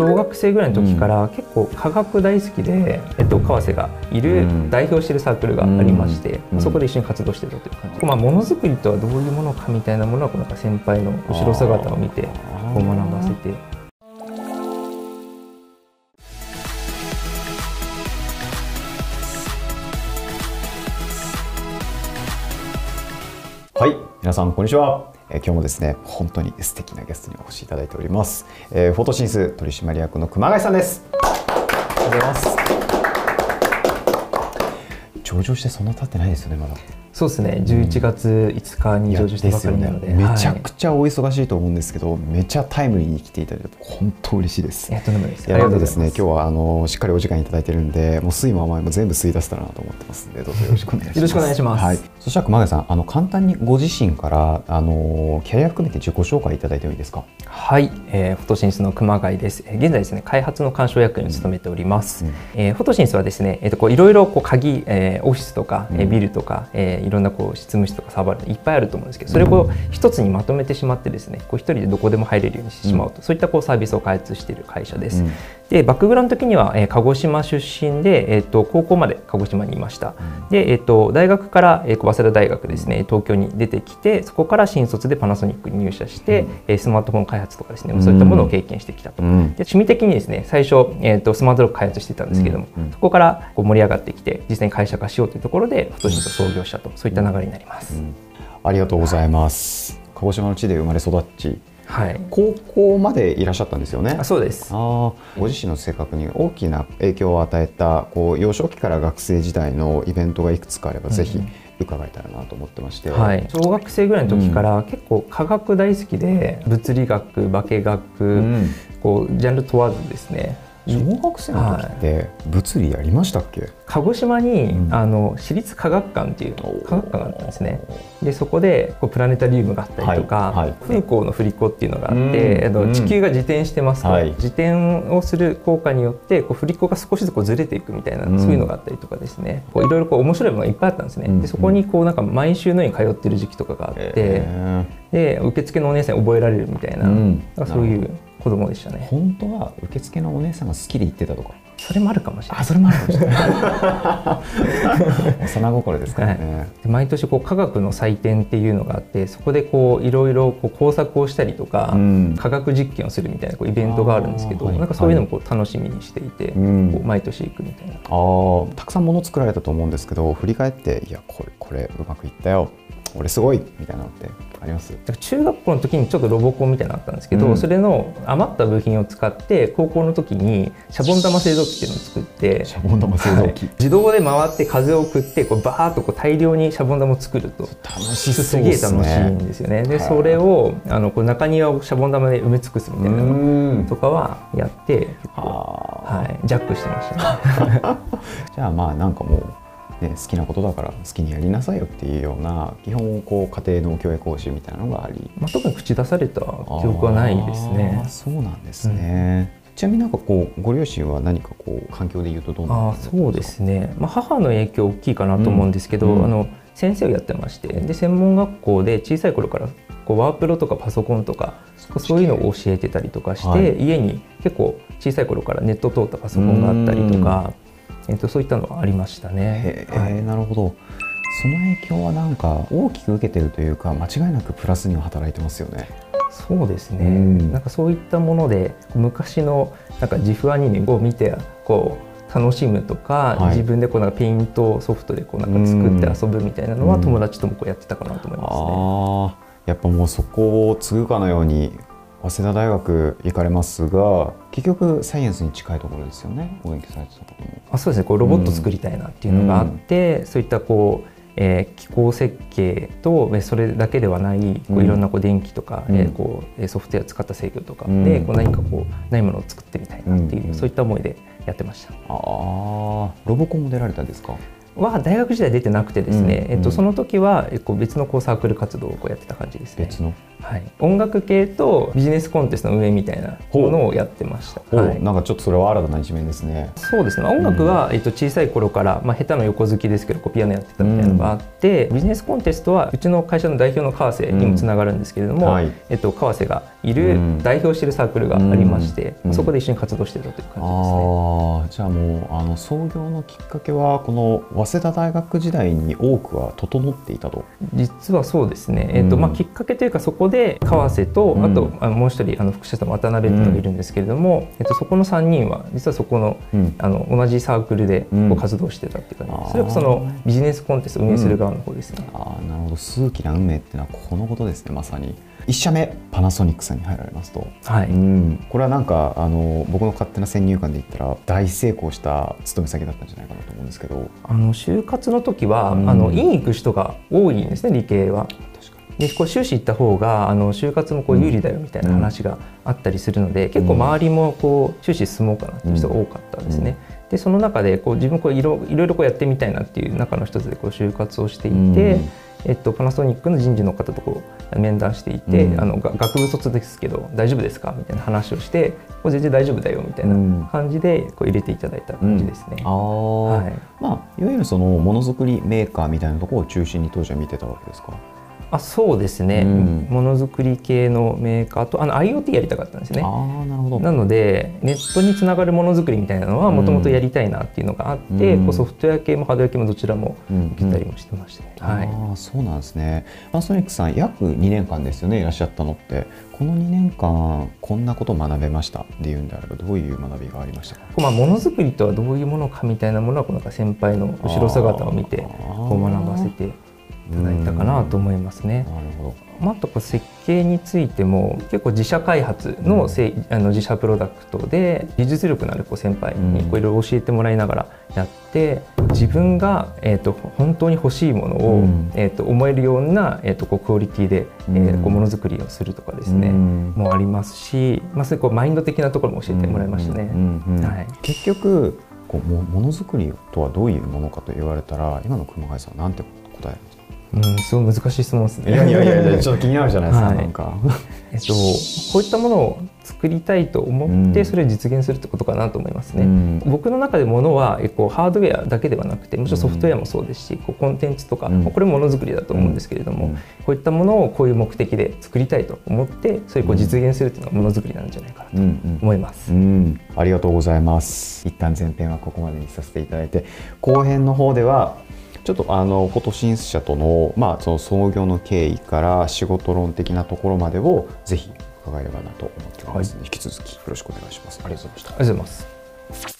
小学生ぐらいの時から結構科学大好きで、えっと、川瀬がいる、代表しているサークルがありまして、そこで一緒に活動してたという感じ、まあ、ものづくりとはどういうものかみたいなものはなんか先輩の後ろ姿を見てこう学ばせて。はい。皆さんこんにちはえ今日もですね本当に素敵なゲストにお越しいただいております、えー、フォトシンス取締役の熊谷さんです。ありがとうございます。上場してそんな経ってないですよねまだそうですね。11月5日に上場してばかりなので、ね、めちゃくちゃお忙しいと思うんですけど、はい、めちゃタイムリーに来ていただいて。本当嬉しいです。いやとんでもです。いやなのでですね今日はあのしっかりお時間いただいてるんでもう水も甘いも全部吸い出せたらなと思ってますんでどうぞよろしくお願いします。よろしくお願いします、はい、そしたら熊谷さんあの簡単にご自身からあのキャリア含めて自己紹介いただいてもいいですか？はい、えー、フォトシンスの熊谷です。現在ですね開発の鑑賞役員を務めております、うんうん、えー、フォトシンスはですねえっ、ー、とこういろいろこう鍵、えー、オフィスとか、うん、ビルとか、えー、いろんなこう執務室とかサーバーいっぱいあると思うんですけどそれをこう一つにまとめてしまってですねこう一人でどこでも入れるようにしてしまうと、そういったこうサービスを開発している会社です。でバックグラウンド的には、えー、鹿児島出身で、えーと、高校まで鹿児島にいました、うん、で、えーと、大学から、えー、早稲田大学ですね東京に出てきてそこから新卒でパナソニックに入社して、うん、スマートフォン開発とかですね、うん、そういったものを経験してきたと、うん、で趣味的にですね最初、えーと、スマートロック開発してたんですけども、そこからこう盛り上がってきて実際に会社化しようというところでフォトシンと創業したとそういった流れになります、ありがとうございます、はい、鹿児島の地で生まれ育ちはい、高校までいらっしゃったんですよね？あそうです。あご自身の性格に大きな影響を与えたこう幼少期から学生時代のイベントがいくつかあれば、うん、ぜひ伺えたらなと思ってまして、はい、小学生ぐらいの時から結構科学大好きで、物理学化学、うん、こうジャンル問わずですね小学生の時って物理やりましたっけ、はい、鹿児島に、うん、あの私立科学館っていう科学館があったんですね。でそこでこうプラネタリウムがあったりとか、はいはい、風光の振り子っていうのがあって、うん、地球が自転してますと、自転をする効果によってこう振り子が少しずつこうずれていくみたいな、うん、そういうのがあったりとかですね。こういろいろこう面白いものがいっぱいあったんですね、でそこにこうなんか毎週のように通ってる時期とかがあって、えー、で受付のお姉さん覚えられるみたいな、うん、そういう子供でしたね。本当は受付のお姉さんが好きで言ってたとかそれもあるかもしれない。あそれもあるかもしれない。幼心ですからね、はい、毎年こう科学の祭典っていうのがあってそこでこういろいろこう工作をしたりとか、うん、科学実験をするみたいなこうイベントがあるんですけど、はい、なんかそういうのもこう楽しみにしていて、はい、毎年行くみたいな、あたくさんもの作られたと思うんですけど振り返っていやこれこれうまくいったよ俺すごいみたいなのってあります？中学校の時にちょっとロボコンみたいなのあったんですけど、うん、それの余った部品を使って高校の時にシャボン玉製造機っていうのを作ってシャボン玉製造機、はい、自動で回って風を送ってこうバーッとこう大量にシャボン玉を作ると。楽しすげえ楽しいんですよね。でそれをあのこう中庭をシャボン玉で埋め尽くすみたいなのとかはやってはい、ジャックしてましたね。じゃあまあなんかもうね、好きなことだから好きにやりなさいよっていうような基本こう家庭の教育講師みたいなのがあり、まあ、特に口出された記憶はないですね。そうなんですね、うん、ちなみになんかこうご両親は何かこう環境でいうとどうなあそうですね、まあ、母の影響大きいかなと思うんですけど、うん、あの先生をやってましてで専門学校で小さい頃からこうワープロとかパソコンとかそういうのを教えてたりとかして、はい、家に結構小さい頃からネット通ったパソコンがあったりとか。えーと、そういったのはありましたね。はい、なるほど。その影響はなんか大きく受けてるというか間違いなくプラスには働いてますよね。そうですね、うん、なんかそういったもので昔のなんか GIFアニメを見てこう楽しむとか、はい、自分でこうなんかペイントソフトでこうなんか作って遊ぶみたいなのは友達ともこうやってたかなと思いますね。あやっぱもうそこを継ぐかのように早稲田大学行かれますが結局サイエンスに近いところですよねお勉強されてたこともあそうですね。こうロボット作りたいなっていうのがあって、うん、そういったこうえー、機構設計とそれだけではないこういろんなこう電気とか、うん、えー、こうソフトウェア使った制御とかで、うん、こう何かこうないものを作ってみたいなっていう、うん、そういった思いでやってました。ああロボコンも出られたんですか？は大学時代出てなくてですね、えっと、その時はこう別のこうサークル活動をこうやってた感じですね。別の？はい、音楽系とビジネスコンテストの運営みたいなものをやってました、はい、なんかちょっとそれは新たな一面ですね。そうですね。音楽は、うん、えっと、小さい頃から、まあ、下手な横好きですけどピアノやってたみたいなのがあって、うん、ビジネスコンテストはうちの会社の代表の川瀬にもつながるんですけれども、うん。はい、えっと、川瀬がいる、代表しているサークルがありまして、そこで一緒に活動してたという感じですね。あじゃあもうあの創業のきっかけはこの早稲田大学時代に多くは整っていたと。実はそうですね、えっとまあ、きっかけというかそこで川瀬と、あとあのもう一人あの副社長の渡辺っていうのがいるんですけれども、えっと、そこの3人は実はそこの,、あの同じサークルでこう活動してたっていう感じで、それはそのビジネスコンテストを運営する側の方ですね。あなるほど。数奇な運命っていうのはこのことですねまさに。1社目パナソニックさんに入られますと、はい、うん、これはなんかあの僕の勝手な先入観で言ったら大成功した勤め先だったんじゃないかなと思うんですけど。あの就活の時は、うん、あの院行く人が多いんですね理系は。でこう修士行った方があの就活もこう有利だよみたいな話があったりするので、うん、結構周りもこう修士進もうかなっていう人が多かったんですね。うん、でその中でこう自分こういろいろこうやってみたいなっていう中の一つでこう就活をしていて。えっと、パナソニックの人事の方とこう面談していて、うん、あの学部卒ですけど大丈夫ですかみたいな話をしてこ全然大丈夫だよみたいな感じでこう入れていただいた感じですね。うん、あはい。まあ、いわゆるそのものづくりメーカーみたいなところを中心に当時は見てたわけですか？あそうですね、ものづくり系のメーカーとあの IoT やりたかったんですね。あなるほど。なのでネットにつながるものづくりみたいなのはもともとやりたいなっていうのがあって、うん、ソフトウェア系もハードウェア系もどちらも受けたりもしてました、ね、うんうん、はい、あそうなんですね。パナソニックさん約2年間ですよねいらっしゃったのって。この2年間こんなことを学べましたっていうんであればどういう学びがありました？か、まあ、ものづくりとはどういうものかみたいなものはこの先輩の後ろ姿を見てこう学ばせていただいたかなと思いますね。なるほどまあ、とこ設計についても結構自社開発のせ、うん、あの自社プロダクトで技術力のあるこう先輩にいろいろ教えてもらいながらやって、自分が、えーと、本当に欲しいものを、うん、えーと、思えるような、えーと、こうクオリティで、うん、えー、こうものづくりをするとかですね、もありますし、まあ、そういうこうマインド的なところも教えてもらいましたね。はい、結局こうもものづくりとはどういうものかと言われたら今の熊谷さんなんて答えうん、すごい難しい質問ですね。いやいやいやちょっと気になるじゃないですか、はい、なんか。えっと、こういったものを作りたいと思ってそれを実現するってことかなと思いますね。うん、僕の中でものはこうハードウェアだけではなくてもちろんソフトウェアもそうですし、こうコンテンツとか、うん、これもものづくりだと思うんですけれども、うん、こういったものをこういう目的で作りたいと思ってそれをこう実現するっていうのがものづくりなんじゃないかなと思います。ありがとうございます。一旦前編はここまでにさせていただいて後編の方ではちょっとあのフォトシンス社との,、まあその創業の経緯から仕事論的なところまでをぜひ伺えればなと思っておりますので、はい、引き続きよろしくお願いします。ありがとうございました。ありがとうございます。